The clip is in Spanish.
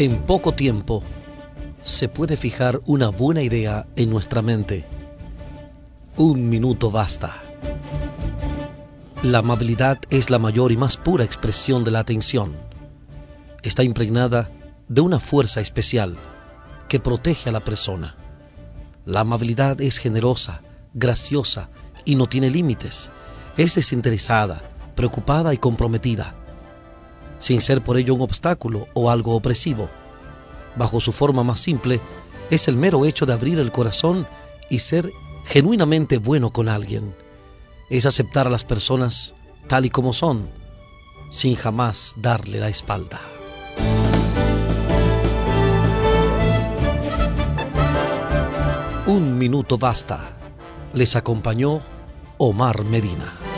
En poco tiempo se puede fijar una buena idea en nuestra mente. Un minuto basta. La amabilidad es la mayor y más pura expresión de la atención. Está impregnada de una fuerza especial que protege a la persona. La amabilidad es generosa, graciosa y no tiene límites. Es desinteresada, preocupada y comprometida sin ser por ello un obstáculo o algo opresivo. Bajo su forma más simple, es el mero hecho de abrir el corazón y ser genuinamente bueno con alguien. Es aceptar a las personas tal y como son, sin jamás darle la espalda. Un minuto basta. Les acompañó Omar Medina.